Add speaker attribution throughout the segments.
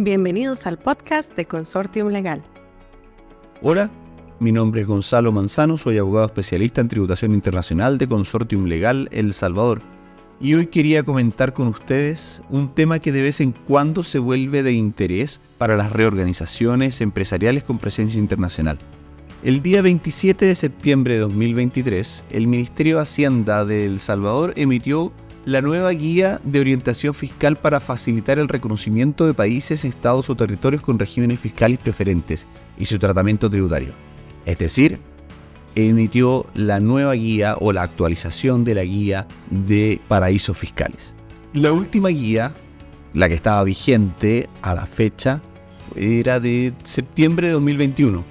Speaker 1: Bienvenidos al podcast de Consortium Legal.
Speaker 2: Hola, mi nombre es Gonzalo Manzano, soy abogado especialista en tributación internacional de Consortium Legal El Salvador. Y hoy quería comentar con ustedes un tema que de vez en cuando se vuelve de interés para las reorganizaciones empresariales con presencia internacional. El día 27 de septiembre de 2023, el Ministerio de Hacienda de El Salvador emitió la nueva guía de orientación fiscal para facilitar el reconocimiento de países, estados o territorios con regímenes fiscales preferentes y su tratamiento tributario. Es decir, emitió la nueva guía o la actualización de la guía de paraísos fiscales. La última guía, la que estaba vigente a la fecha, era de septiembre de 2021.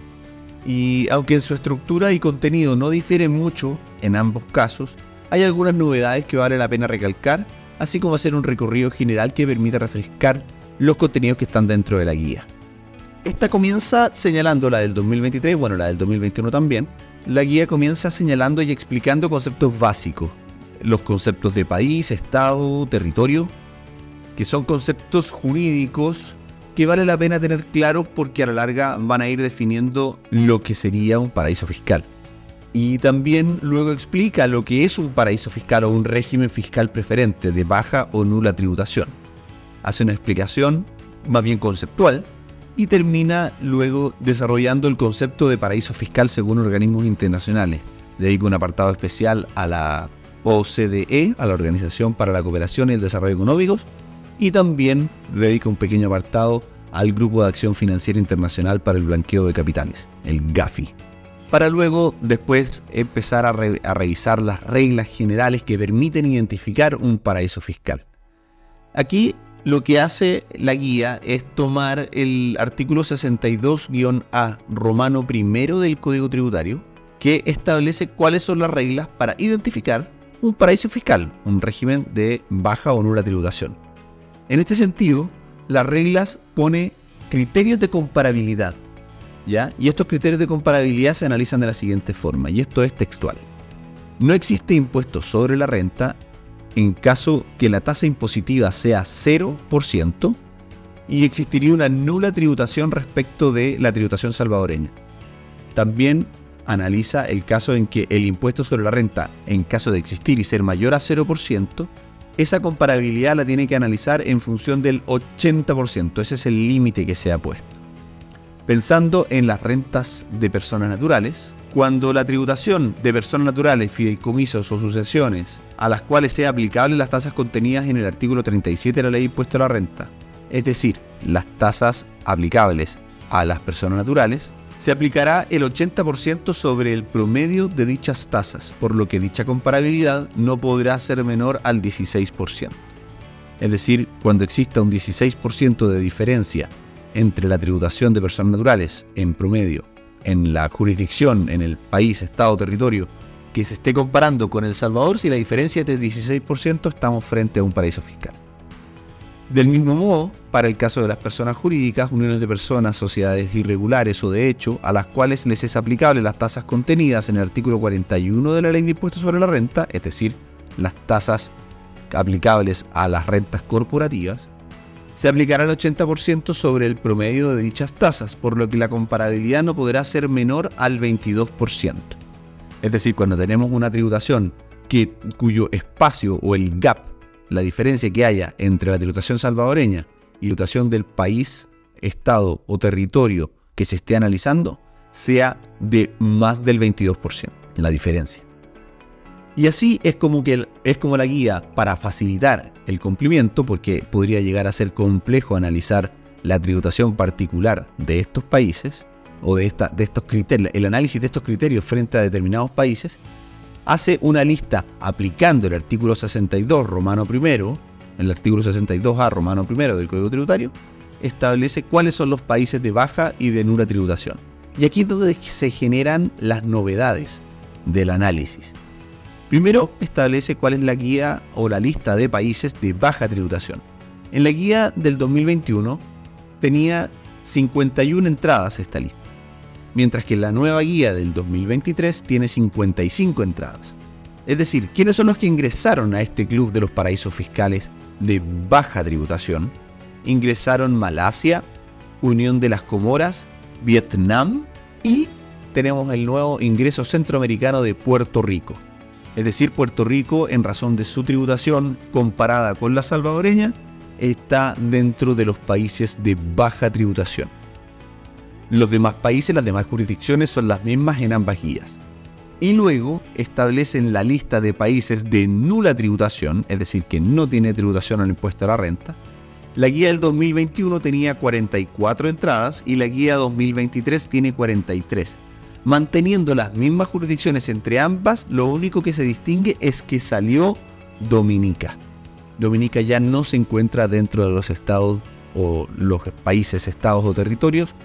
Speaker 2: Y aunque en su estructura y contenido no difieren mucho en ambos casos, hay algunas novedades que vale la pena recalcar, así como hacer un recorrido general que permita refrescar los contenidos que están dentro de la guía. Esta comienza señalando la del 2023, bueno, la del 2021 también. La guía comienza señalando y explicando conceptos básicos. Los conceptos de país, estado, territorio, que son conceptos jurídicos que vale la pena tener claros porque a la larga van a ir definiendo lo que sería un paraíso fiscal. Y también luego explica lo que es un paraíso fiscal o un régimen fiscal preferente de baja o nula tributación. Hace una explicación más bien conceptual y termina luego desarrollando el concepto de paraíso fiscal según organismos internacionales. Dedica un apartado especial a la OCDE, a la Organización para la Cooperación y el Desarrollo Económicos, y también dedica un pequeño apartado al Grupo de Acción Financiera Internacional para el Blanqueo de Capitales, el GAFI para luego después empezar a, revisar las reglas generales que permiten identificar un paraíso fiscal. Aquí lo que hace la guía es tomar el artículo 62-A romano primero del Código Tributario, que establece cuáles son las reglas para identificar un paraíso fiscal, un régimen de baja o nula tributación. En este sentido, las reglas pone criterios de comparabilidad y estos criterios de comparabilidad se analizan de la siguiente forma, y esto es textual. No existe impuesto sobre la renta en caso que la tasa impositiva sea 0% y existiría una nula tributación respecto de la tributación salvadoreña. También analiza el caso en que el impuesto sobre la renta, en caso de existir y ser mayor a 0%, esa comparabilidad la tiene que analizar en función del 80%. Ese es el límite que se ha puesto pensando en las rentas de personas naturales, cuando la tributación de personas naturales, fideicomisos o sucesiones a las cuales sea aplicable las tasas contenidas en el artículo 37 de la ley de impuesto a la renta, es decir, las tasas aplicables a las personas naturales, se aplicará el 80% sobre el promedio de dichas tasas, por lo que dicha comparabilidad no podrá ser menor al 16%. Es decir, cuando exista un 16% de diferencia entre la tributación de personas naturales en promedio en la jurisdicción, en el país, estado, territorio, que se esté comparando con El Salvador, si la diferencia es de 16%, estamos frente a un paraíso fiscal. Del mismo modo, para el caso de las personas jurídicas, uniones de personas, sociedades irregulares o de hecho, a las cuales les es aplicable las tasas contenidas en el artículo 41 de la Ley de Impuestos sobre la Renta, es decir, las tasas aplicables a las rentas corporativas, se aplicará el 80% sobre el promedio de dichas tasas, por lo que la comparabilidad no podrá ser menor al 22%. Es decir, cuando tenemos una tributación que, cuyo espacio o el gap, la diferencia que haya entre la tributación salvadoreña y la tributación del país, estado o territorio que se esté analizando, sea de más del 22%, la diferencia. Y así es como, es como la guía para facilitar el cumplimiento, porque podría llegar a ser complejo analizar la tributación particular de estos países o de, de estos criterios, el análisis de estos criterios frente a determinados países, hace una lista aplicando el artículo 62 romano primero, el artículo 62A romano primero del Código Tributario, establece cuáles son los países de baja y de nula tributación. Y aquí es donde se generan las novedades del análisis. Primero establece cuál es la guía o la lista de países de baja tributación. En la guía del 2021 tenía 51 entradas esta lista, mientras que la nueva guía del 2023 tiene 55 entradas. Es decir, ¿quiénes son los que ingresaron a este club de los paraísos fiscales de baja tributación? ingresaron Malasia, Unión de las Comoras, Vietnam y tenemos el nuevo ingreso centroamericano de Puerto Rico. Es decir, Puerto Rico, en razón de su tributación comparada con la salvadoreña, está dentro de los países de baja tributación. Los demás países, las demás jurisdicciones son las mismas en ambas guías. Y luego establecen la lista de países de nula tributación, es decir, que no tiene tributación al impuesto a la renta. La guía del 2021 tenía 44 entradas y la guía 2023 tiene 43. Manteniendo las mismas jurisdicciones entre ambas, lo único que se distingue es que salió Dominica. Dominica ya no se encuentra dentro de los estados o los países, estados o territorios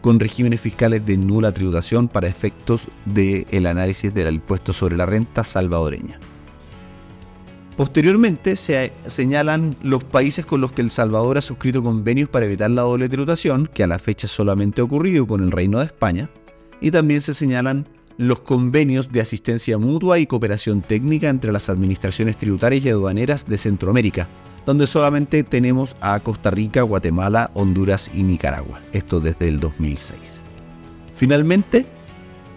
Speaker 2: con regímenes fiscales de nula tributación para efectos del análisis del impuesto sobre la renta salvadoreña. Posteriormente se señalan los países con los que El Salvador ha suscrito convenios para evitar la doble tributación, que a la fecha solamente ha ocurrido con el Reino de España, y también se señalan los convenios de asistencia mutua y cooperación técnica entre las administraciones tributarias y aduaneras de Centroamérica, donde solamente tenemos a Costa Rica, Guatemala, Honduras y Nicaragua, esto desde el 2006. Finalmente,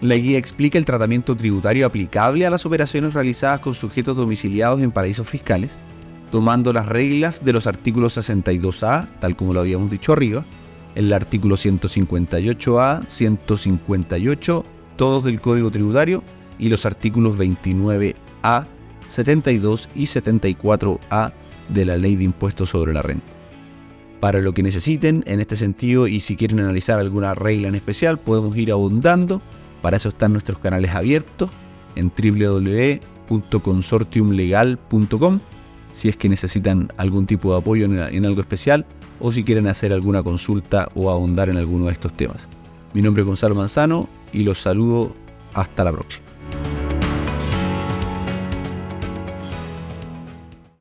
Speaker 2: la guía explica el tratamiento tributario aplicable a las operaciones realizadas con sujetos domiciliados en paraísos fiscales, tomando las reglas de los artículos 62A, tal como lo habíamos dicho arriba, el artículo 158A, 158 todos del Código Tributario y los artículos 29A, 72 y 74A de la Ley de Impuestos sobre la Renta. Para lo que necesiten en este sentido y si quieren analizar alguna regla en especial, podemos ir abundando. Para eso están nuestros canales abiertos en www.consortiumlegal.com si es que necesitan algún tipo de apoyo en, en algo especial o si quieren hacer alguna consulta o ahondar en alguno de estos temas. Mi nombre es Gonzalo Manzano y los saludo hasta la próxima.